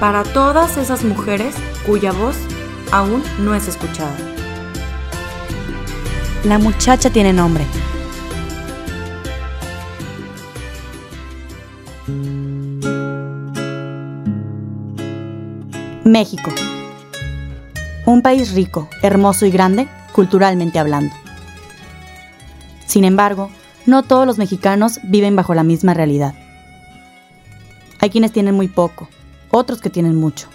para todas esas mujeres cuya voz aún no es escuchada. La muchacha tiene nombre. México. Un país rico, hermoso y grande, culturalmente hablando. Sin embargo, no todos los mexicanos viven bajo la misma realidad. Hay quienes tienen muy poco, otros que tienen mucho.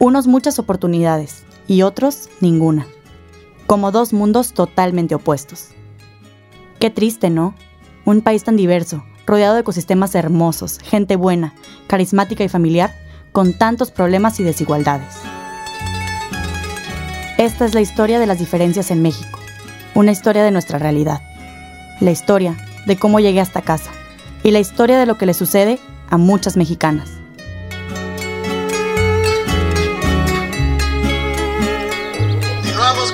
Unos muchas oportunidades y otros ninguna. Como dos mundos totalmente opuestos. Qué triste, ¿no? Un país tan diverso, rodeado de ecosistemas hermosos, gente buena, carismática y familiar, con tantos problemas y desigualdades. Esta es la historia de las diferencias en México, una historia de nuestra realidad, la historia de cómo llegué hasta casa y la historia de lo que le sucede a muchas mexicanas.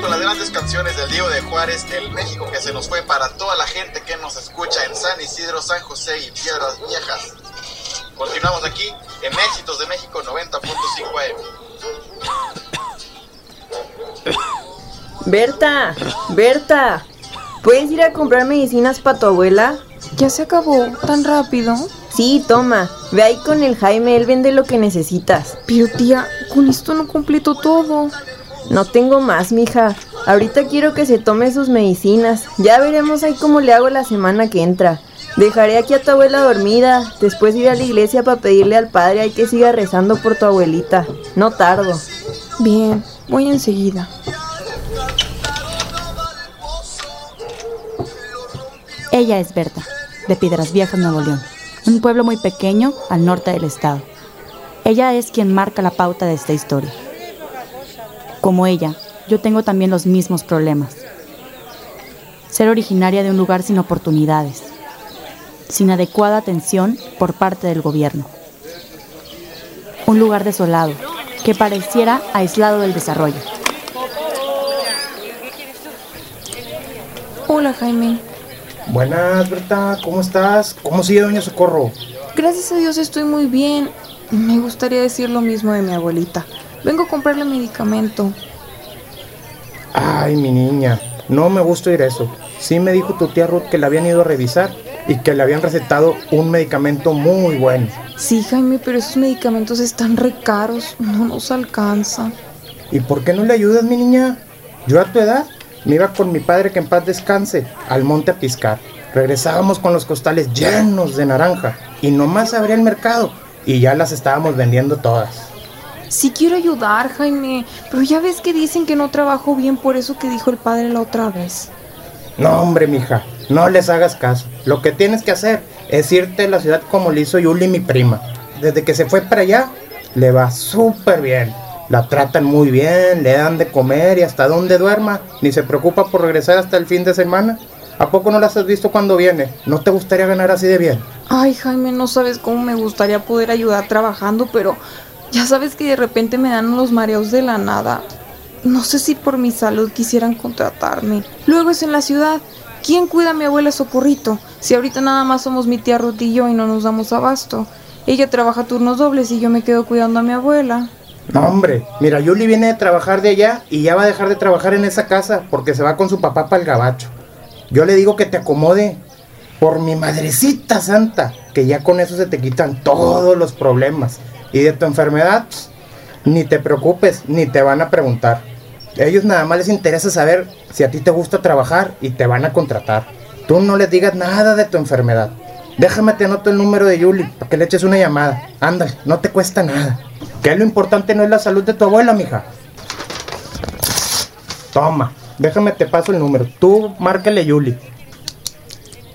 Con las grandes canciones del Diego de Juárez, el México que se nos fue para toda la gente que nos escucha en San Isidro, San José y Piedras Viejas. Continuamos aquí en Éxitos de México 90.5 AM. Berta, Berta, ¿puedes ir a comprar medicinas para tu abuela? ¿Ya se acabó tan rápido? Sí, toma. Ve ahí con el Jaime, él vende lo que necesitas. Pero tía, con esto no completo todo. No tengo más, mija. Ahorita quiero que se tome sus medicinas. Ya veremos ahí cómo le hago la semana que entra. Dejaré aquí a tu abuela dormida. Después iré a la iglesia para pedirle al padre ahí que siga rezando por tu abuelita. No tardo. Bien, voy enseguida. Ella es Berta, de Piedras Viejas, Nuevo León, un pueblo muy pequeño al norte del estado. Ella es quien marca la pauta de esta historia. Como ella, yo tengo también los mismos problemas. Ser originaria de un lugar sin oportunidades, sin adecuada atención por parte del gobierno. Un lugar desolado, que pareciera aislado del desarrollo. Hola, Jaime. Buenas, Berta, ¿cómo estás? ¿Cómo sigue Doña Socorro? Gracias a Dios estoy muy bien. Me gustaría decir lo mismo de mi abuelita. Vengo a comprarle medicamento. Ay, mi niña, no me gusta oír eso. Sí me dijo tu tía Ruth que la habían ido a revisar y que le habían recetado un medicamento muy bueno. Sí, Jaime, pero esos medicamentos están re caros. No nos alcanza. ¿Y por qué no le ayudas, mi niña? Yo a tu edad me iba con mi padre que en paz descanse al monte a piscar. Regresábamos con los costales llenos de naranja y nomás abría el mercado y ya las estábamos vendiendo todas. Sí quiero ayudar, Jaime, pero ya ves que dicen que no trabajo bien por eso que dijo el padre la otra vez. No, hombre, mija, no les hagas caso. Lo que tienes que hacer es irte a la ciudad como le hizo Yuli, mi prima. Desde que se fue para allá, le va súper bien. La tratan muy bien, le dan de comer y hasta donde duerma. Ni se preocupa por regresar hasta el fin de semana. ¿A poco no las has visto cuando viene? ¿No te gustaría ganar así de bien? Ay, Jaime, no sabes cómo me gustaría poder ayudar trabajando, pero ya sabes que de repente me dan los mareos de la nada. No sé si por mi salud quisieran contratarme. Luego es en la ciudad. ¿Quién cuida a mi abuela Socorrito? Si ahorita nada más somos mi tía Ruth y yo y no nos damos abasto. Ella trabaja turnos dobles y yo me quedo cuidando a mi abuela. No, hombre, mira, Yuli viene de trabajar de allá y ya va a dejar de trabajar en esa casa porque se va con su papá para el gabacho. Yo le digo que te acomode. Por mi madrecita santa, que ya con eso se te quitan todos los problemas. Y de tu enfermedad, ni te preocupes, ni te van a preguntar. Ellos nada más les interesa saber si a ti te gusta trabajar y te van a contratar. Tú no les digas nada de tu enfermedad. Déjame te anoto el número de Yuli para que le eches una llamada. Ándale, no te cuesta nada. Que lo importante no es la salud de tu abuela, mija. Toma, déjame te paso el número. Tú márcale Yuli.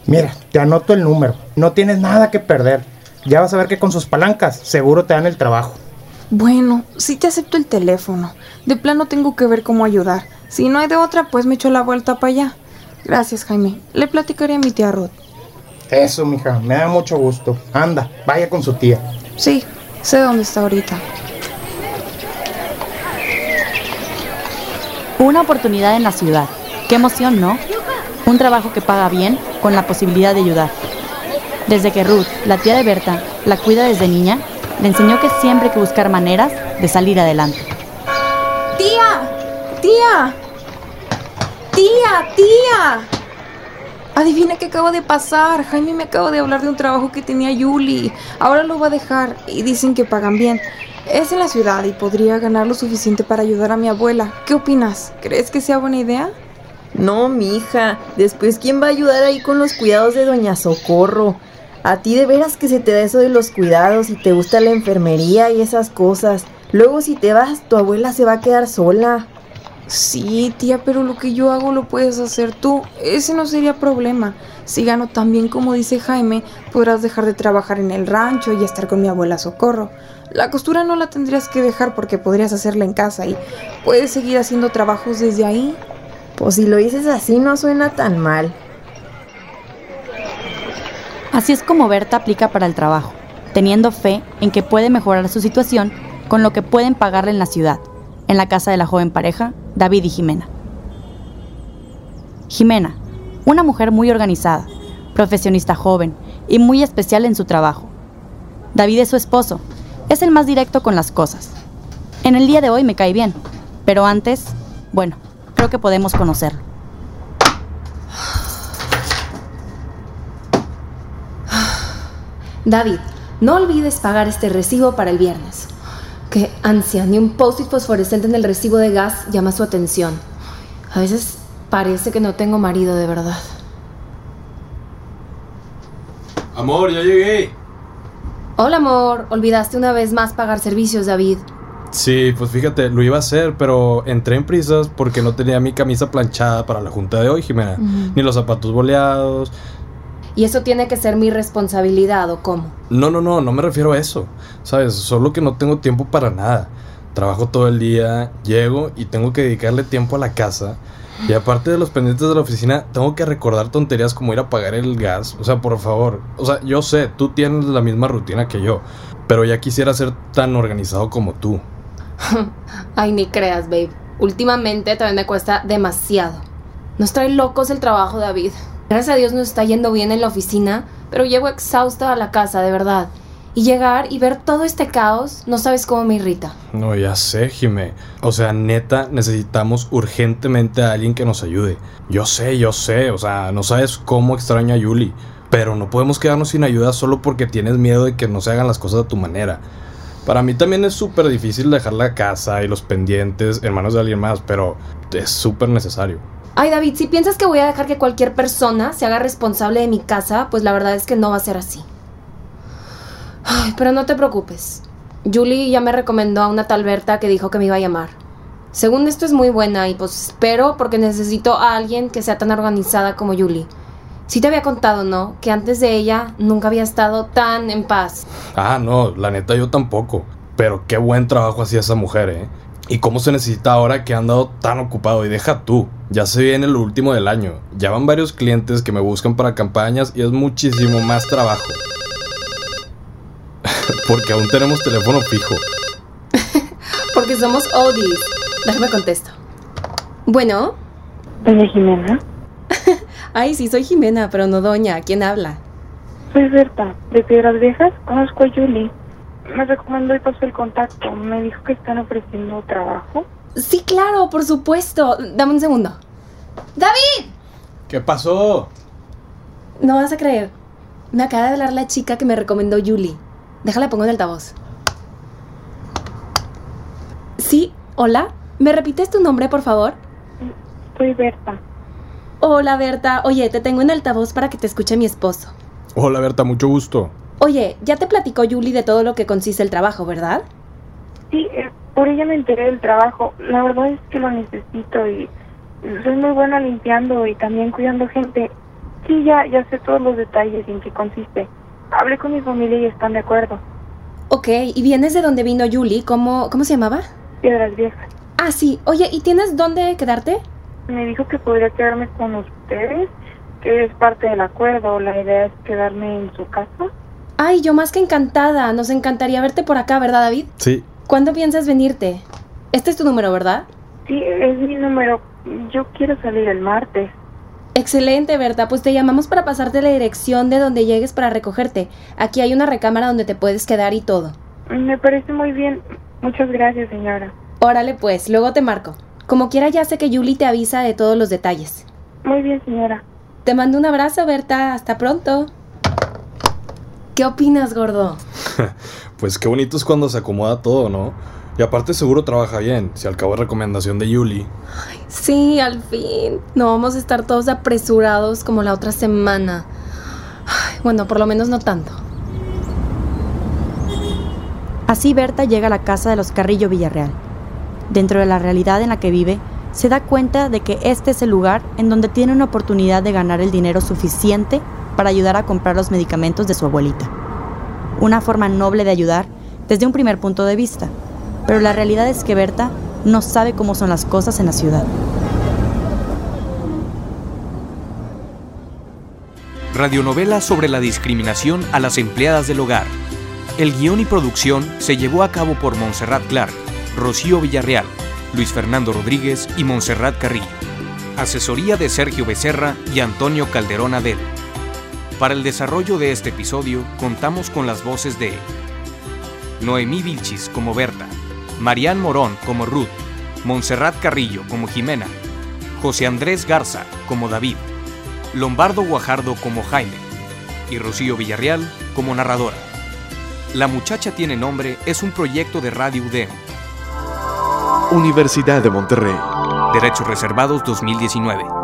Mira, te anoto el número. No tienes nada que perder. Ya vas a ver que con sus palancas seguro te dan el trabajo. Bueno, sí te acepto el teléfono. De plano tengo que ver cómo ayudar. Si no hay de otra, pues me echo la vuelta para allá. Gracias, Jaime. Le platicaré a mi tía Ruth. Eso, mija, me da mucho gusto. Anda, vaya con su tía. Sí, sé dónde está ahorita. Una oportunidad en la ciudad. Qué emoción, ¿no? Un trabajo que paga bien con la posibilidad de ayudar. Desde que Ruth, la tía de Berta, la cuida desde niña, le enseñó que siempre hay que buscar maneras de salir adelante. ¡Tía! ¡Tía! ¡Tía! ¡Tía! Adivina qué acaba de pasar. Jaime me acaba de hablar de un trabajo que tenía Yuli. Ahora lo va a dejar y dicen que pagan bien. Es en la ciudad y podría ganar lo suficiente para ayudar a mi abuela. ¿Qué opinas? ¿Crees que sea buena idea? No, mija. Después, ¿quién va a ayudar ahí con los cuidados de Doña Socorro? A ti de veras que se te da eso de los cuidados y te gusta la enfermería y esas cosas. Luego si te vas, tu abuela se va a quedar sola. Sí, tía, pero lo que yo hago lo puedes hacer tú. Ese no sería problema. Si gano tan bien como dice Jaime, podrás dejar de trabajar en el rancho y estar con mi abuela Socorro. La costura no la tendrías que dejar porque podrías hacerla en casa y puedes seguir haciendo trabajos desde ahí. Pues si lo dices así no suena tan mal. Así es como Berta aplica para el trabajo, teniendo fe en que puede mejorar su situación con lo que pueden pagarle en la ciudad, en la casa de la joven pareja, David y Jimena. Jimena, una mujer muy organizada, profesionista joven y muy especial en su trabajo. David es su esposo, es el más directo con las cosas. En el día de hoy me cae bien, pero antes, bueno, creo que podemos conocerlo. David, no olvides pagar este recibo para el viernes. Qué ansia, ni un post-it fosforescente en el recibo de gas llama su atención. A veces parece que no tengo marido de verdad. Amor, ya llegué. Hola amor, olvidaste una vez más pagar servicios, David. Sí, pues fíjate, lo iba a hacer, pero entré en prisas porque no tenía mi camisa planchada para la junta de hoy, Jimena. Ni los zapatos boleados. ¿Y eso tiene que ser mi responsabilidad o cómo? No, no, no, no me refiero a eso. Sabes, solo que no tengo tiempo para nada. Trabajo todo el día, llego y tengo que dedicarle tiempo a la casa. Y aparte de los pendientes de la oficina, tengo que recordar tonterías como ir a pagar el gas. O sea, por favor. O sea, yo sé, tú tienes la misma rutina que yo. Pero ya quisiera ser tan organizado como tú. Ay, ni creas, babe. Últimamente también me cuesta demasiado. Nos trae locos el trabajo, David. Gracias a Dios nos está yendo bien en la oficina, pero llego exhausta a la casa, de verdad. Y llegar y ver todo este caos, no sabes cómo me irrita. No, ya sé, Jime. O sea, neta, necesitamos urgentemente a alguien que nos ayude. Yo sé, yo sé. O sea, no sabes cómo extraño a Yuli. Pero no podemos quedarnos sin ayuda solo porque tienes miedo de que no se hagan las cosas a tu manera. Para mí también es súper difícil dejar la casa y los pendientes en manos de alguien más, pero es súper necesario. Ay, David, si piensas que voy a dejar que cualquier persona se haga responsable de mi casa, pues la verdad es que no va a ser así. Ay, pero no te preocupes. Julie ya me recomendó a una tal Berta que dijo que me iba a llamar. Según esto es muy buena y pues espero porque necesito a alguien que sea tan organizada como Julie. Sí te había contado, ¿no? Que antes de ella nunca había estado tan en paz. Ah, no, la neta yo tampoco. Pero qué buen trabajo hacía esa mujer, ¿eh? Y cómo se necesita ahora que ha andado tan ocupado. Y deja tú, ya se viene el último del año. Ya van varios clientes que me buscan para campañas y es muchísimo más trabajo. Porque aún tenemos teléfono fijo. Porque somos oldies. Déjame contesto. Bueno. Doña Jimena. Ay, sí, soy Jimena, pero no doña. ¿Quién habla? Soy Berta, de Piedras Viejas. Conozco a Julie. Me recomendó y pasó el contacto. Me dijo que están ofreciendo trabajo. Sí, claro, por supuesto. Dame un segundo. ¡David! ¿Qué pasó? No vas a creer. Me acaba de hablar la chica que me recomendó Julie. Déjala pongo en altavoz. Sí, hola. ¿Me repites tu nombre, por favor? Soy Berta. Hola, Berta. Oye, te tengo en altavoz para que te escuche mi esposo. Hola Berta, mucho gusto. Oye, ya te platicó Julie de todo lo que consiste el trabajo, ¿verdad? Sí, eh, por ella me enteré del trabajo. La verdad es que lo necesito y soy muy buena limpiando y también cuidando gente. Sí, ya, ya sé todos los detalles y en qué consiste. Hablé con mi familia y están de acuerdo. Ok, ¿y vienes de donde vino Julie? ¿Cómo, ¿Cómo se llamaba? Piedras Viejas. Ah, sí. Oye, ¿y tienes dónde quedarte? Me dijo que podría quedarme con ustedes, que es parte del acuerdo. La idea es quedarme en su casa. Ay, yo más que encantada. Nos encantaría verte por acá, ¿verdad, David? Sí. ¿Cuándo piensas venirte? Este es tu número, ¿verdad? Sí, es mi número. Yo quiero salir el martes. Excelente, Berta. Pues te llamamos para pasarte la dirección de donde llegues para recogerte. Aquí hay una recámara donde te puedes quedar y todo. Me parece muy bien. Muchas gracias, señora. Órale pues, luego te marco. Como quiera ya sé que Julie te avisa de todos los detalles. Muy bien, señora. Te mando un abrazo, Berta. Hasta pronto. ¿Qué opinas, gordo? Pues qué bonito es cuando se acomoda todo, ¿no? Y aparte seguro trabaja bien, si al cabo es recomendación de Yuli. Sí, al fin. No vamos a estar todos apresurados como la otra semana. Ay, bueno, por lo menos no tanto. Así Berta llega a la casa de los Carrillo Villarreal. Dentro de la realidad en la que vive, se da cuenta de que este es el lugar en donde tiene una oportunidad de ganar el dinero suficiente para ayudar a comprar los medicamentos de su abuelita. Una forma noble de ayudar desde un primer punto de vista, pero la realidad es que Berta no sabe cómo son las cosas en la ciudad. Radionovela sobre la discriminación a las empleadas del hogar. El guion y producción se llevó a cabo por Montserrat Clark, Rocío Villarreal, Luis Fernando Rodríguez y Montserrat Carrillo. Asesoría de Sergio Becerra y Antonio Calderón Adel. Para el desarrollo de este episodio contamos con las voces de Noemí Vilchis como Berta, Marián Morón como Ruth, Montserrat Carrillo como Jimena, José Andrés Garza como David, Lombardo Guajardo como Jaime y Rocío Villarreal como narradora. La muchacha tiene nombre es un proyecto de Radio UDEM. Universidad de Monterrey. Derechos Reservados 2019.